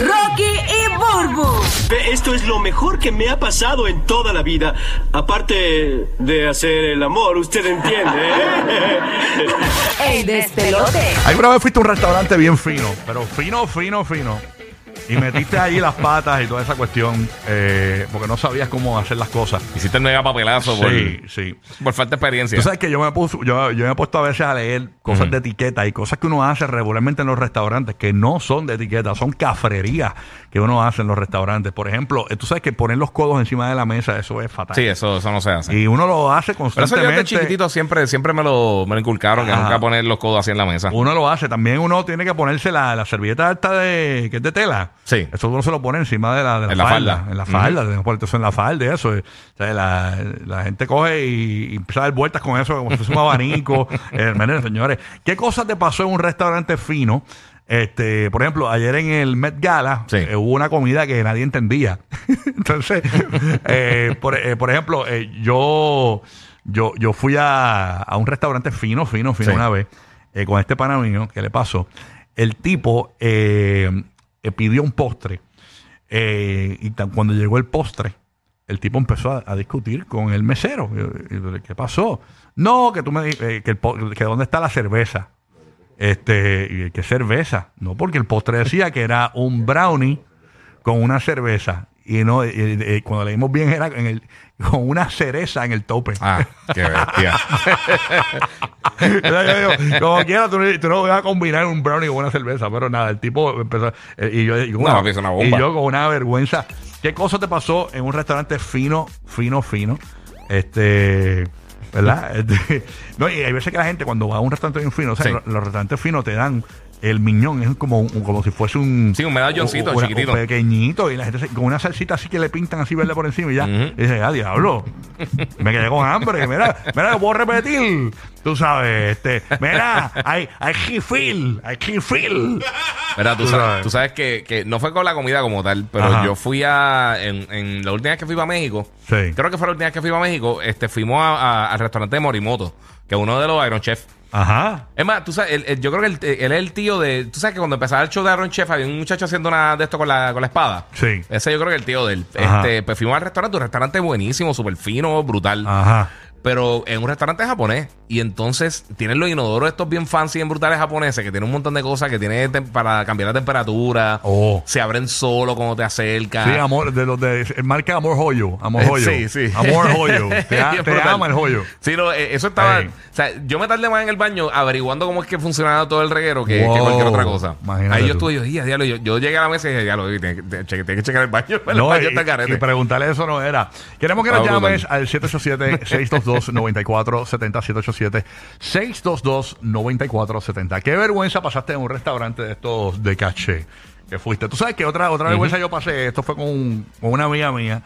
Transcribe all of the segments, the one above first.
Rocky y Burbu. Esto es lo mejor que me ha pasado en toda la vida. Aparte de hacer el amor, usted entiende. ¿eh? El despelote. Alguna vez fuiste a un restaurante bien fino, pero fino, fino, fino. Y metiste ahí las patas y toda esa cuestión, eh, porque no sabías cómo hacer las cosas. Hiciste el mega papelazo por, Sí, sí. por falta de experiencia. Tú sabes que yo me, puse, yo, yo me he puesto a veces a leer cosas de etiqueta y cosas que uno hace regularmente en los restaurantes que no son de etiqueta, son cafrerías que uno hace en los restaurantes. Por ejemplo, eh, tú sabes que poner los codos encima de la mesa, eso es fatal. sí, eso, eso no se hace. Y uno lo hace Pero eso yo constantemente. desde chiquitito siempre, siempre me lo, me lo inculcaron, que Ajá. nunca poner los codos así en la mesa. Uno lo hace. También uno tiene que ponerse la, la servilleta esta de, que es de tela. Sí. Eso uno se lo pone encima de la, de la En la falda. falda. En la falda. Que poner eso en la falda eso. O sea, la, la gente coge y, y empieza a dar vueltas con eso como si fuese un abanico. eh, miren, señores, ¿qué cosa te pasó en un restaurante fino? Este, por ejemplo, ayer en el Met Gala Sí. eh, hubo una comida que nadie entendía. Entonces, eh, por, eh, por ejemplo, yo, yo, yo fui a, a un restaurante fino, fino, fino Sí. una vez con este pana mío, ¿qué le pasó? El tipo eh, eh, pidió un postre eh, y cuando llegó el postre, el tipo empezó a, discutir con el mesero. ¿Qué pasó? No, que tú me eh, que, que dónde está la cerveza. Este, ¿qué cerveza? No, porque el postre decía que era un brownie con una cerveza. Y no, y- cuando leímos bien era en el- con una cereza en el tope. Ah, qué bestia. Como quiera, tú, no- tú no vas a combinar un brownie con una cerveza, pero nada, el tipo empezó. eh, y yo, y No, papi, es una bomba. y yo con una vergüenza. ¿Qué cosa te pasó en un restaurante fino, fino, fino? Este. ¿Verdad? Este, no, y hay veces que la gente cuando va a un restaurante bien fino, o sea, Sí. los, los restaurantes finos te dan el miñón, es como, un- como si fuese un. Sí, un medalloncito una- chiquitito. Pequeñito, y la gente se- con una salsita así que le pintan así verde por encima y ya. Ujú. Y dice, ah, diablo. Me quedé con hambre. Mira, mira, lo puedo repetir. Tú sabes, este. Mira, hay, hay refill, hay refill. Mira, tú Tú sabes, sabes. tú sabes que, que no fue con la comida como tal, pero Ajá. yo fui a. En, en la última vez que fui a México, Sí. creo que fue la última vez que fui a México, este, fuimos a- a- al restaurante de Morimoto, que es uno de los Iron Chef. Ajá. Es más, tú sabes, él- él- yo creo que él, él es el tío de. Tú sabes que cuando empezaba el show de Iron Chef había un muchacho haciendo una de esto con la, con la espada. Sí. Ese yo creo que es el tío de él. Ajá. Este, pues fuimos al restaurante, un restaurante buenísimo, súper fino, brutal. Ajá pero en un restaurante japonés. Y entonces tienen los inodoros estos bien fancy y brutales japoneses que tienen un montón de cosas que tienen para cambiar la temperatura. Oh. Se abren solo cuando te acercas. Sí, amor, de los de marca Amor Joyo. Amor eh, Joyo. Sí, sí. Amor Joyo. te, ama el Joyo. Sí, no, eh, eso estaba. O sea, yo me tardé más en el baño averiguando cómo es que funcionaba todo el reguero que, cualquier otra cosa. Imagínate Ahí yo estuve, yo, yo, yo, llegué a la mesa y dije, ya lo tienes que, que checar el baño. El no, baño y, está y preguntarle eso no era. Queremos que nos llames al 787 622 622-9470-787. 622-9470. Qué vergüenza pasaste en un restaurante de estos de caché que fuiste. Tú sabes que otra, otra vergüenza yo pasé, esto fue con, con una amiga mía.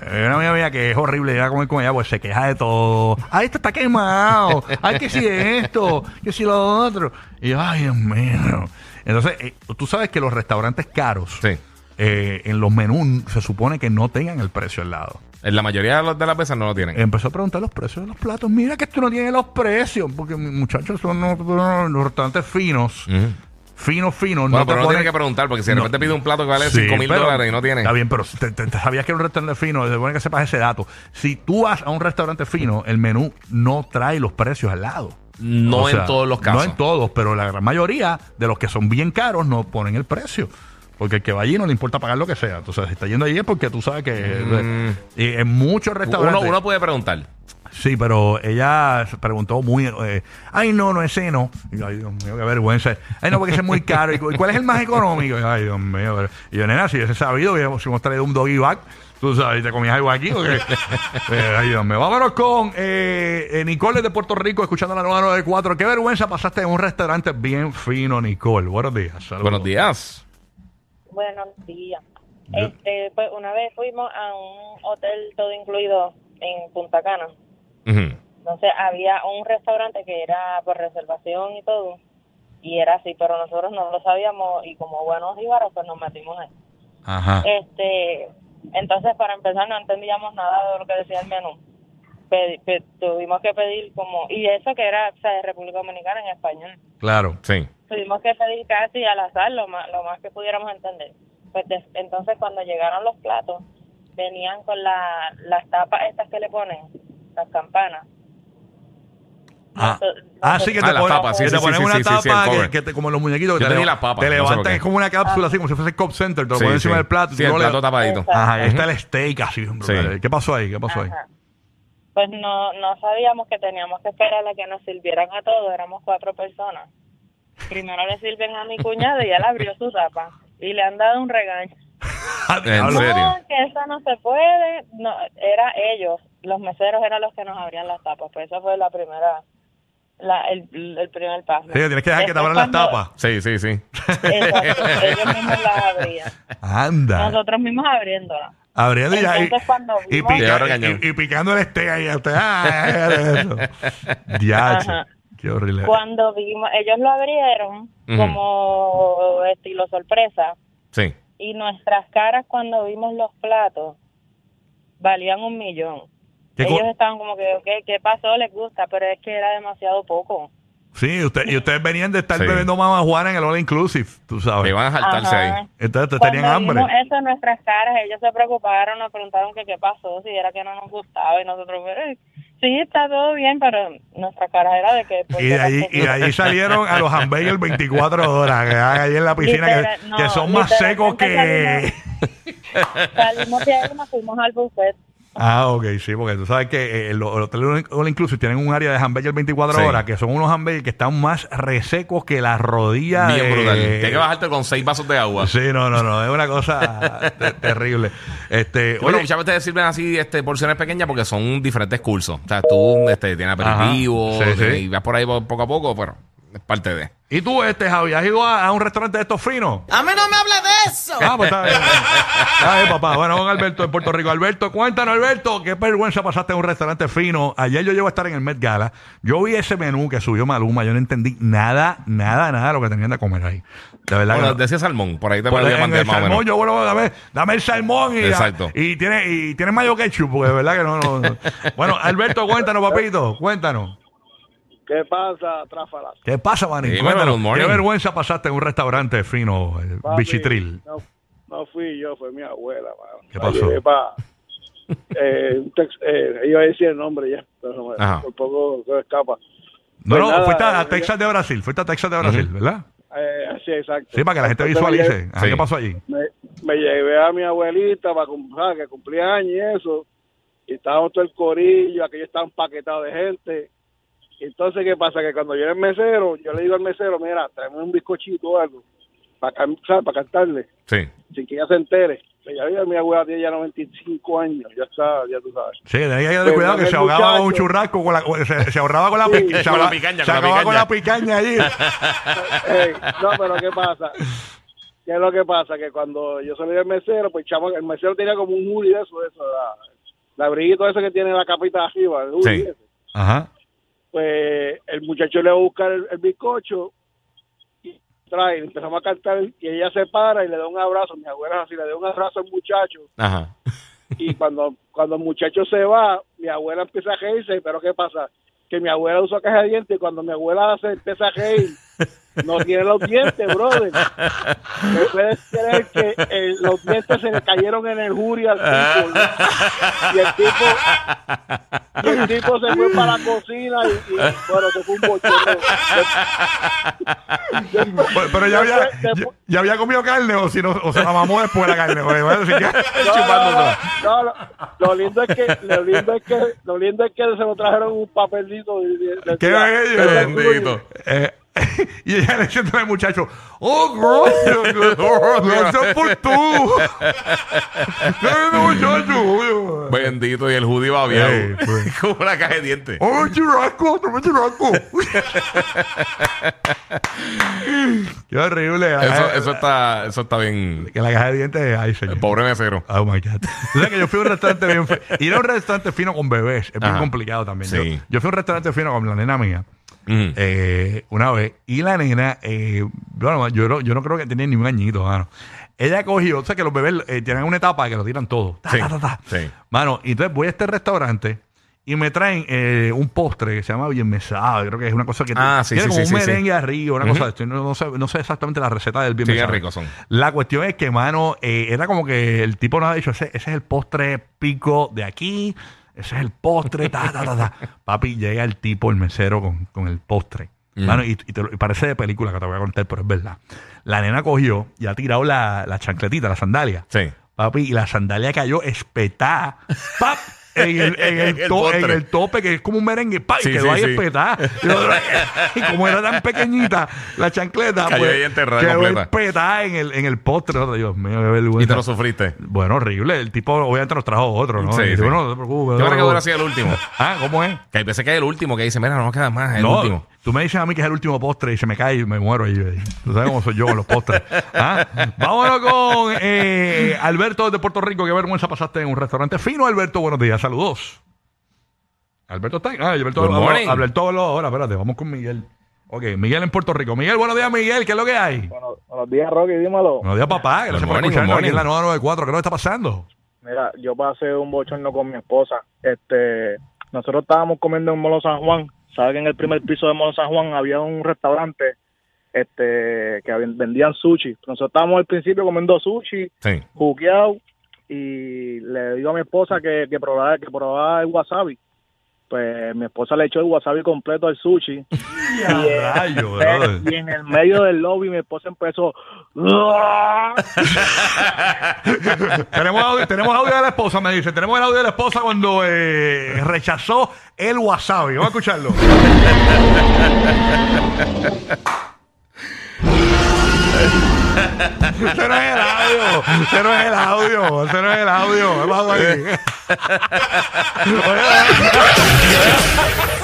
Eh, una amiga mía que es horrible ya comer con ella, pues se queja de todo. Ay, esto está quemado. Ay, que si esto, que si lo otro. Y yo, ay, Dios mío. Entonces, eh, tú sabes que los restaurantes caros, eh, en los menús, se supone que no tengan el precio al lado. En la mayoría de, los- de las veces no lo tienen. Empezó a preguntar los precios de los platos. Mira que esto no tiene los precios, porque muchachos son los, los restaurantes finos, Ujú. finos, finos. Bueno, no te pero no ponen- tiene que preguntar, porque si de No. repente pide un plato que vale Sí, 5 mil pero- dólares y no tiene. Está bien, pero te, te- te sabías que era un restaurante fino, se supone que sepas ese dato. Si tú vas a un restaurante fino, el menú no trae los precios al lado. No O en sea, todos los casos. No en todos, pero la gran mayoría de los que son bien caros no ponen el precio. Porque el que va allí no le importa pagar lo que sea. Entonces, si está yendo allí es porque tú sabes que y en muchos restaurantes. Uno, uno puede preguntar. Sí, pero ella preguntó muy. eh, ay, no, no, ese no. Y yo, ay, Dios mío, qué vergüenza. Ay, no, porque ese es muy caro. ¿Y cu- cuál es el más económico? Y ay, Dios mío. pero- Y yo, nena, si hubiese sabido, si hemos traído un doggy bag, tú sabes, te comías algo aquí. Porque, Eh, ay, Dios mío. Vámonos con eh, eh, Nicole de Puerto Rico, escuchando la nueva 94. Qué vergüenza pasaste en un restaurante bien fino, Nicole. Buenos días. Saludos. Buenos días. Buenos días. Yo- Este, pues una vez fuimos a un hotel todo incluido en Punta Cana. Entonces había un restaurante que era por reservación y todo. Y era así, pero nosotros no lo sabíamos y como buenos íbaros pues nos metimos ahí. Ajá. Este, entonces para empezar no entendíamos nada de lo que decía el menú. Pedi- pe- tuvimos que pedir como, y eso que era o sea, de República Dominicana en español. Claro. Sí. tuvimos que pedir casi al azar lo más, lo más que pudiéramos entender. Pues entonces cuando llegaron los platos, venían con la, las tapas estas que le ponen, las campanas. Ah, ah, sí, que te Ah, las ponen, tapas, sí, que sí, te sí, ponen sí, una sí, el tapa que, te, como los muñequitos. que Yo te, no levantan, es como una cápsula así, como si fuese Cop Center, te lo Sí, ponen encima del plato. Sí, el plato le- tapadito. Ajá, ahí está el steak así. Sí. ¿Qué pasó ahí? ¿Qué pasó ahí? Pues no, no sabíamos que teníamos que esperar a que nos sirvieran a todos, éramos cuatro personas. Primero le sirven a mi cuñado y él abrió su tapa y le han dado un regaño. ¿En serio? No, que eso no se puede. No, era ellos, los meseros eran los que nos abrían las tapas. Pues esa fue la primera, la, el, el primer paso. Sí, tienes que dejar que te Después abran las tapas. Sí, sí, sí. Exacto, ellos mismos las abrían. Anda. Nosotros mismos abriéndolas. Abriendo y, ya- y, y, pica- picando el steak ahí. a Usted, ah. Qué horrible. Cuando vimos, ellos lo abrieron como estilo sorpresa Sí. y nuestras caras cuando vimos los platos valían un millón. ¿Qué co- Ellos estaban como que, ok, ¿qué pasó? Les gusta, pero es que era demasiado poco. Sí, usted, y ustedes venían de estar Sí. bebiendo mamá Juana en el All Inclusive, tú sabes. iban a saltarse Ajá. ahí. Entonces te Cuando tenían hambre. vimos eso en nuestras caras, ellos se preocuparon, nos preguntaron que qué pasó, si era que no nos gustaba y nosotros, "Eh, sí, está todo bien, pero nuestra cara era de que... pues, Y de ¿qué ahí, y de ahí salieron a los hamburgers 24 horas, que ahí en la piscina, que, Literal- no, que son más secos que... literalmente Salimos de ahí y nos fuimos al buffet. Ah, ok, sí, porque tú sabes que eh, los los hoteles All Inclusive tienen un área de hamburger 24 Sí. horas, que son unos hamburgers que están más resecos que las rodillas Bien de- brutal. Tienes que bajarte con seis vasos de agua. Sí, no, no, no, es una cosa te- terrible. Este, Bueno, oye, muchas veces te sirven así este, porciones pequeñas porque son diferentes cursos. O sea, tú este, tienes aperitivo Ajá. Sí, sí. y vas por ahí po- poco a poco, pero es parte de. ¿y tú, este, Javi, has ido a, a un restaurante de estos finos? A mí no me habla de eso. Ah, pues está bien. Está bien, papá. Bueno, con Alberto de Puerto Rico. Alberto, cuéntanos, Alberto, qué vergüenza pasaste en un restaurante fino. Ayer yo llevo a estar en el Met Gala. Yo vi ese menú que subió Maluma. Yo no entendí nada, nada, nada de lo que tenían de comer ahí. De verdad Bueno, que no. decía salmón, por ahí te Pues mandar el más o salmón, menos. yo vuelvo, dame, dame el salmón y, Exacto. y tiene y tiene mayo ketchup, porque de verdad que no, no, no. Bueno, Alberto, cuéntanos, papito, cuéntanos. ¿Qué pasa, Tráfalas? ¿Qué pasa, Cuéntanos, good morning. ¿Qué vergüenza pasaste en un restaurante fino, eh, Papi, bichitril? No, no fui yo, fue mi abuela. mano. ¿Qué pasó? Pa- eh, tex- eh, iba a decir el nombre ya, pero me- Ajá. por poco se escapa. No, Pues no, nada, fuiste a, Texas de Brasil, fuiste a Texas de Brasil, ¿verdad? Eh, sí, exacto. Sí, para que la gente Entonces me visualice. Ajá, Sí. ¿Qué pasó allí? Me, me llevé a mi abuelita para cumplir, que cumplía años y eso. Y estábamos todo el corillo, aquello estaba empaquetado de gente. Entonces, ¿qué pasa? Que cuando viene el mesero, yo le digo al mesero, mira, tráeme un bizcochito o algo, para, para cantarle, Sí. sin que ella se entere. Mi abuela tiene ya 95 años, ya está, ya tú sabes. Sí, tenía que tener Pues, cuidado que se ahogaba con un muchacho- churrasco, con la, se, se ahorraba con la, Sí, se con la ahorraba- picaña, se con la acababa con la picaña. allí. Ey, no, pero ¿qué pasa? ¿Qué es lo que pasa? Que cuando yo salí del mesero, pues chamo, el mesero tenía como un hoodie de eso, de eso, la, la abriguito ese que tiene la capita de arriba, el hoodie Sí. ese. Ajá. Pues el muchacho le va a buscar el, el bizcocho y trae, empezamos a cantar y ella se para y le da un abrazo, mi abuela así, le da un abrazo al muchacho Ajá. y cuando cuando el muchacho se va, mi abuela empieza a reírse, pero ¿qué pasa? Que mi abuela usa caja de dientes y cuando mi abuela se empieza a reír, no tiene los dientes, brother. ¿Me puedes creer que eh, los dientes se le cayeron en el jury al tipo? Y el tipo, y el tipo se fue para la cocina y, y, bueno, se fue un bochorno. Pero, pero ya había, Después- ya, había comido carne o, si no, o se la mamó después la carne. Bueno, si ya- No, no, no, lo, lo lindo es que lo lindo es que lo lindo es que se lo trajeron un papelito y- y- ¡Qué bello! Bendito. Eh, y ella le dice al muchacho, ¡Oh, gracias! ¡Gracias por tú! ¡Qué muchacho! Bendito. Y el judío babiado. Ey, pues. Como una caja de dientes. ¡Oh, churrasco! ¡Tome churrasco! ¡Qué horrible! Eso, Ah, eso está, eso está bien. Que la caja de dientes, ay, señor. El pobre mesero. Oh my God. Tú sabes que yo fui a un restaurante bien. Ir a un restaurante fino con bebés es bien Ajá. complicado también. Sí. Yo, yo fui a un restaurante fino con la nena mía Eh, una vez y la nena, eh, bueno, yo no, yo no creo que tenía ni un añito, mano. Ella cogió, o sea que los bebés eh, tienen una etapa que lo tiran todo. Ta, Sí, ta, ta, ta. sí. Mano, y entonces voy a este restaurante y me traen un postre que se llama bien mesado. Creo que es una cosa que Ah, sí, tiene como un merengue arriba, una cosa de esto. No, no sé, no sé exactamente la receta del bien qué mesado. son. La cuestión es que, mano, era como que el tipo nos ha dicho, ese, ese es el postre pico de aquí, ese es el postre, ta, ta, ta, ta. Papi, llega el tipo, el mesero, con, con el postre. Mm. Mano, y, y te lo- y parece de película que te voy a contar, pero es verdad. La nena cogió y ha tirado la, la chancletita, la sandalia. Sí. Papi, y la sandalia cayó espetada. ¡Pap! En el, en, el El to- en el tope, que es como un merengue, ¡pap! y Sí, quedó sí, ahí sí. espetada. Y, como era tan pequeñita la chancleta, Cayó pues, ahí enterrada quedó espetada en el, en el postre. Dios mío, qué vergüenza. Y te lo sufriste. Bueno, horrible. El tipo obviamente nos trajo otro, ¿no? Sí, sí. bueno, no te preocupes. Yo no creo que hubiera sido el último. Ah, ¿cómo es? Que hay veces que es el último que dice, mira, no nos queda más, es el No, último. Tú me dices a mí que es el último postre y se me cae y me muero. Y, tú sabes cómo soy yo con los postres. ¿Ah? Vámonos con eh, Alberto de Puerto Rico. Qué vergüenza pasaste en un restaurante fino. Alberto, buenos días. Saludos. Alberto está. Ah, Alberto Good morning. Alberto habló ahora. Espérate, vamos con Miguel. Ok, Miguel en Puerto Rico. Miguel, buenos días, Miguel. ¿Qué es lo que hay? Bueno, buenos días, Rocky, dímelo. Buenos días, papá. Gracias por escucharnos aquí en la morning. 994. ¿Qué es lo que está pasando? Mira, yo pasé un bochorno con mi esposa. Este, nosotros estábamos comiendo en Molo San Juan. Sabes que en el primer piso de Molo San Juan había un restaurante este que vendían sushi. Nosotros estábamos al principio comiendo sushi, Sí. juqueado, y le digo a mi esposa que, que probara que probara el wasabi. Pues mi esposa le echó el wasabi completo al sushi. Ya, rayo, brother. y en el medio del lobby mi esposa empezó tenemos, audio, tenemos audio de la esposa, me dice. Tenemos el audio de la esposa cuando eh, rechazó el wasabi. Vamos a escucharlo. Ese no es el audio. Ese no es el audio. Ese no es el audio.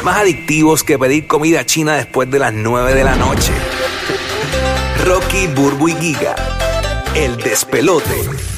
Más adictivos que pedir comida china después de las 9 de la noche. Rocky, Burbu y Giga. El despelote.